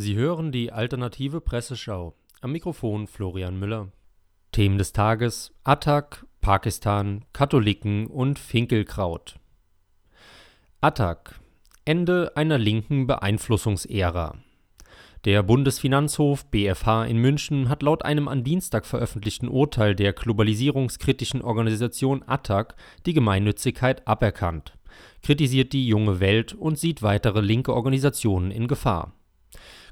Sie hören die alternative Presseschau. Am Mikrofon Florian Müller. Themen des Tages: Attac, Pakistan, Katholiken und Finkelkraut. Attac. Ende einer linken Beeinflussungsära. Der Bundesfinanzhof BFH in München hat laut einem am Dienstag veröffentlichten Urteil der globalisierungskritischen Organisation Attac die Gemeinnützigkeit aberkannt, kritisiert die Junge Welt und sieht weitere linke Organisationen in Gefahr.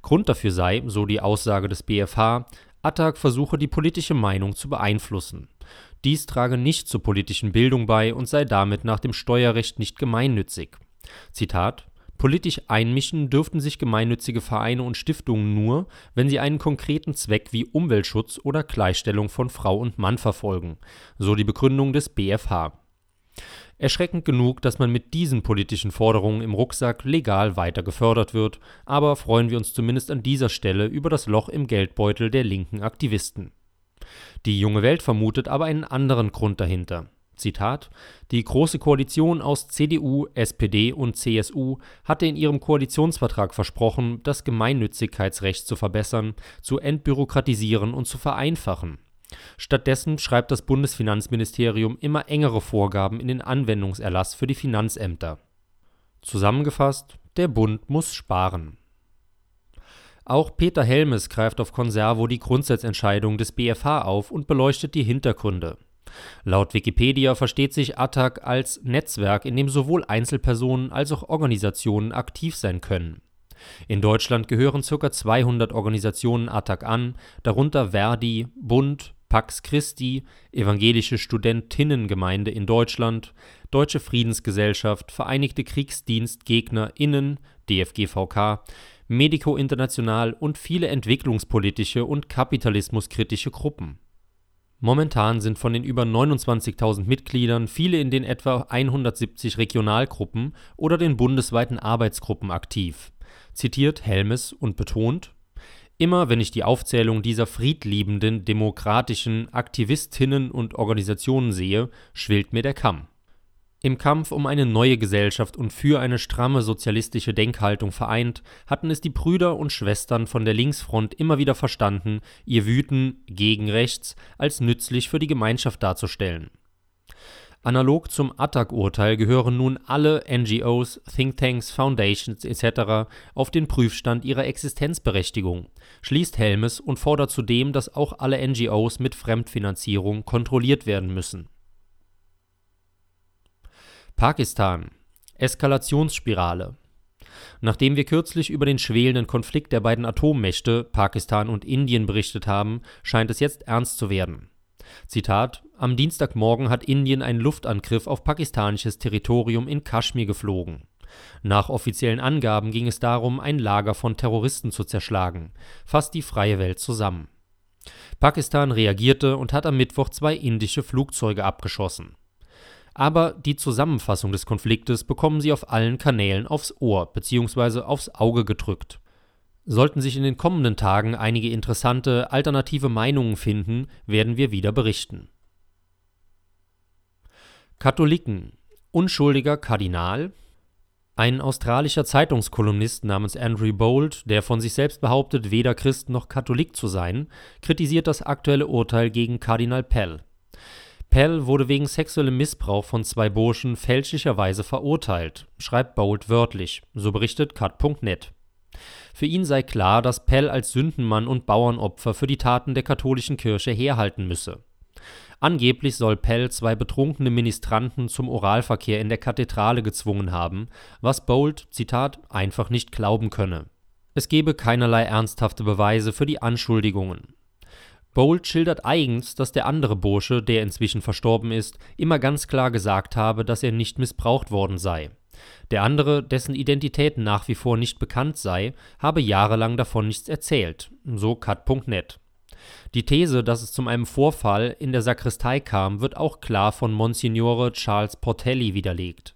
Grund dafür sei, so die Aussage des BfH, Attac versuche die politische Meinung zu beeinflussen. Dies trage nicht zur politischen Bildung bei und sei damit nach dem Steuerrecht nicht gemeinnützig. Zitat Politisch einmischen dürften sich gemeinnützige Vereine und Stiftungen nur, wenn sie einen konkreten Zweck wie Umweltschutz oder Gleichstellung von Frau und Mann verfolgen, so die Begründung des BfH. Erschreckend genug, dass man mit diesen politischen Forderungen im Rucksack legal weiter gefördert wird, aber freuen wir uns zumindest an dieser Stelle über das Loch im Geldbeutel der linken Aktivisten. Die junge Welt vermutet aber einen anderen Grund dahinter. Zitat: Die Große Koalition aus CDU, SPD und CSU hatte in ihrem Koalitionsvertrag versprochen, das Gemeinnützigkeitsrecht zu verbessern, zu entbürokratisieren und zu vereinfachen. Stattdessen schreibt das Bundesfinanzministerium immer engere Vorgaben in den Anwendungserlass für die Finanzämter. Zusammengefasst: Der Bund muss sparen. Auch Peter Helmes greift auf Conservo die Grundsatzentscheidung des BfH auf und beleuchtet die Hintergründe. Laut Wikipedia versteht sich Attac als Netzwerk, in dem sowohl Einzelpersonen als auch Organisationen aktiv sein können. In Deutschland gehören ca. 200 Organisationen Attac an, darunter Verdi, Bund, Pax Christi, Evangelische Studentinnengemeinde in Deutschland, Deutsche Friedensgesellschaft, Vereinigte KriegsdienstgegnerInnen (DFGVK), Medico International und viele entwicklungspolitische und kapitalismuskritische Gruppen. Momentan sind von den über 29.000 Mitgliedern viele in den etwa 170 Regionalgruppen oder den bundesweiten Arbeitsgruppen aktiv, zitiert Helmes und betont Immer wenn ich die Aufzählung dieser friedliebenden, demokratischen Aktivistinnen und Organisationen sehe, schwillt mir der Kamm. Im Kampf um eine neue Gesellschaft und für eine stramme sozialistische Denkhaltung vereint, hatten es die Brüder und Schwestern von der Linksfront immer wieder verstanden, ihr Wüten gegen rechts als nützlich für die Gemeinschaft darzustellen Analog zum Attac-Urteil gehören nun alle NGOs, Thinktanks, Foundations etc. auf den Prüfstand ihrer Existenzberechtigung, schließt Helmes und fordert zudem, dass auch alle NGOs mit Fremdfinanzierung kontrolliert werden müssen. Pakistan Eskalationsspirale Nachdem wir kürzlich über den schwelenden Konflikt der beiden Atommächte Pakistan und Indien berichtet haben, scheint es jetzt ernst zu werden Zitat: Am Dienstagmorgen hat Indien einen Luftangriff auf pakistanisches Territorium in Kaschmir geflogen. Nach offiziellen Angaben ging es darum, ein Lager von Terroristen zu zerschlagen, fasst die freie Welt zusammen. Pakistan reagierte und hat am Mittwoch zwei indische Flugzeuge abgeschossen. Aber die Zusammenfassung des Konfliktes bekommen sie auf allen Kanälen aufs Ohr bzw. aufs Auge gedrückt Sollten sich in den kommenden Tagen einige interessante alternative Meinungen finden, werden wir wieder berichten. Katholiken Unschuldiger Kardinal Ein australischer Zeitungskolumnist namens Andrew Bolt, der von sich selbst behauptet, weder Christ noch Katholik zu sein, kritisiert das aktuelle Urteil gegen Kardinal Pell. Pell wurde wegen sexuellem Missbrauch von zwei Burschen fälschlicherweise verurteilt, schreibt Bolt wörtlich, so berichtet cut.net. Für ihn sei klar, dass Pell als Sündenmann und Bauernopfer für die Taten der katholischen Kirche herhalten müsse. Angeblich soll Pell zwei betrunkene Ministranten zum Oralverkehr in der Kathedrale gezwungen haben, was Bolt, Zitat, einfach nicht glauben könne. Es gebe keinerlei ernsthafte Beweise für die Anschuldigungen. Bolt schildert eigens, dass der andere Bursche, der inzwischen verstorben ist, immer ganz klar gesagt habe, dass er nicht missbraucht worden sei. Der andere, dessen Identität nach wie vor nicht bekannt sei, habe jahrelang davon nichts erzählt, so cut.net. Die These, dass es zu einem Vorfall in der Sakristei kam, wird auch klar von Monsignore Charles Portelli widerlegt.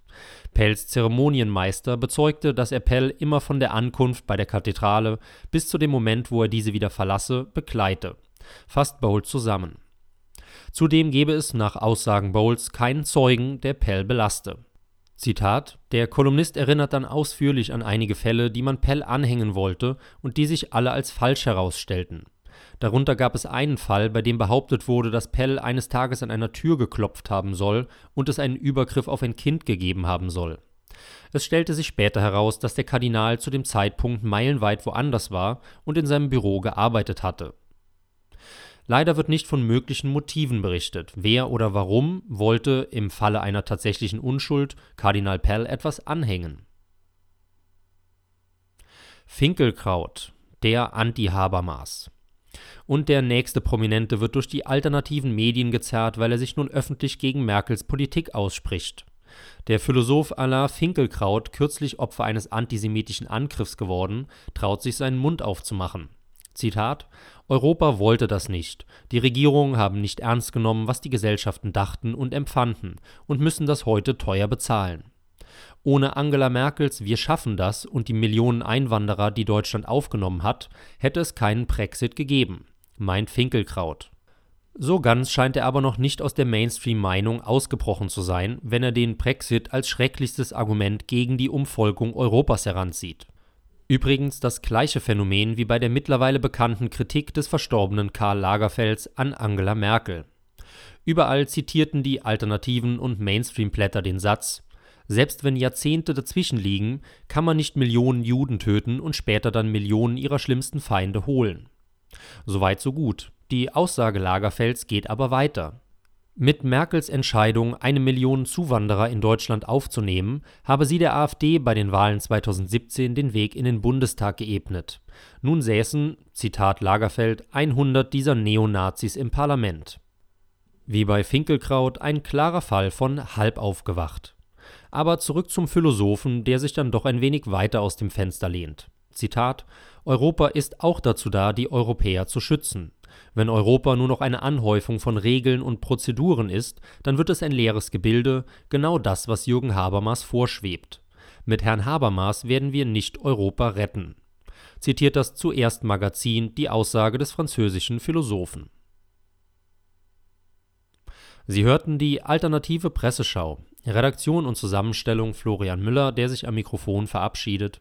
Pells Zeremonienmeister bezeugte, dass er Pell immer von der Ankunft bei der Kathedrale bis zu dem Moment, wo er diese wieder verlasse, begleite. Fasst Bowl zusammen. Zudem gebe es nach Aussagen Bowles keinen Zeugen, der Pell belaste. Zitat: Der Kolumnist erinnert dann ausführlich an einige Fälle, die man Pell anhängen wollte und die sich alle als falsch herausstellten. Darunter gab es einen Fall, bei dem behauptet wurde, dass Pell eines Tages an einer Tür geklopft haben soll und es einen Übergriff auf ein Kind gegeben haben soll. Es stellte sich später heraus, dass der Kardinal zu dem Zeitpunkt meilenweit woanders war und in seinem Büro gearbeitet hatte. Leider wird nicht von möglichen Motiven berichtet. Wer oder warum wollte im Falle einer tatsächlichen Unschuld Kardinal Pell etwas anhängen? Finkelkraut, der Anti-Habermas. Und der nächste Prominente wird durch die alternativen Medien gezerrt, weil er sich nun öffentlich gegen Merkels Politik ausspricht. Der Philosoph Alain Finkelkraut, kürzlich Opfer eines antisemitischen Angriffs geworden, traut sich seinen Mund aufzumachen. Zitat Europa wollte das nicht. Die Regierungen haben nicht ernst genommen, was die Gesellschaften dachten und empfanden und müssen das heute teuer bezahlen. Ohne Angela Merkels Wir schaffen das und die Millionen Einwanderer, die Deutschland aufgenommen hat, hätte es keinen Brexit gegeben meint Finkelkraut. So ganz scheint er aber noch nicht aus der Mainstream-Meinung ausgebrochen zu sein, wenn er den Brexit als schrecklichstes Argument gegen die Umvolkung Europas heranzieht. Übrigens das gleiche Phänomen wie bei der mittlerweile bekannten Kritik des verstorbenen Karl Lagerfelds an Angela Merkel. Überall zitierten die Alternativen und Mainstream-Blätter den Satz: Selbst wenn Jahrzehnte dazwischen liegen, kann man nicht Millionen Juden töten und später dann Millionen ihrer schlimmsten Feinde holen. Soweit so gut. Die Aussage Lagerfelds geht aber weiter. Mit Merkels Entscheidung, eine Million Zuwanderer in Deutschland aufzunehmen, habe sie der AfD bei den Wahlen 2017 den Weg in den Bundestag geebnet. Nun säßen, Zitat Lagerfeld, 100 dieser Neonazis im Parlament. Wie bei Finkelkraut ein klarer Fall von halb aufgewacht. Aber zurück zum Philosophen, der sich dann doch ein wenig weiter aus dem Fenster lehnt. Zitat Europa ist auch dazu da, die Europäer zu schützen. Wenn Europa nur noch eine Anhäufung von Regeln und Prozeduren ist, dann wird es ein leeres Gebilde, genau das, was Jürgen Habermas vorschwebt. Mit Herrn Habermas werden wir nicht Europa retten. Zitiert das zuerst Magazin die Aussage des französischen Philosophen. Sie hörten die alternative Presseschau. Redaktion und Zusammenstellung Florian Müller, der sich am Mikrofon verabschiedet.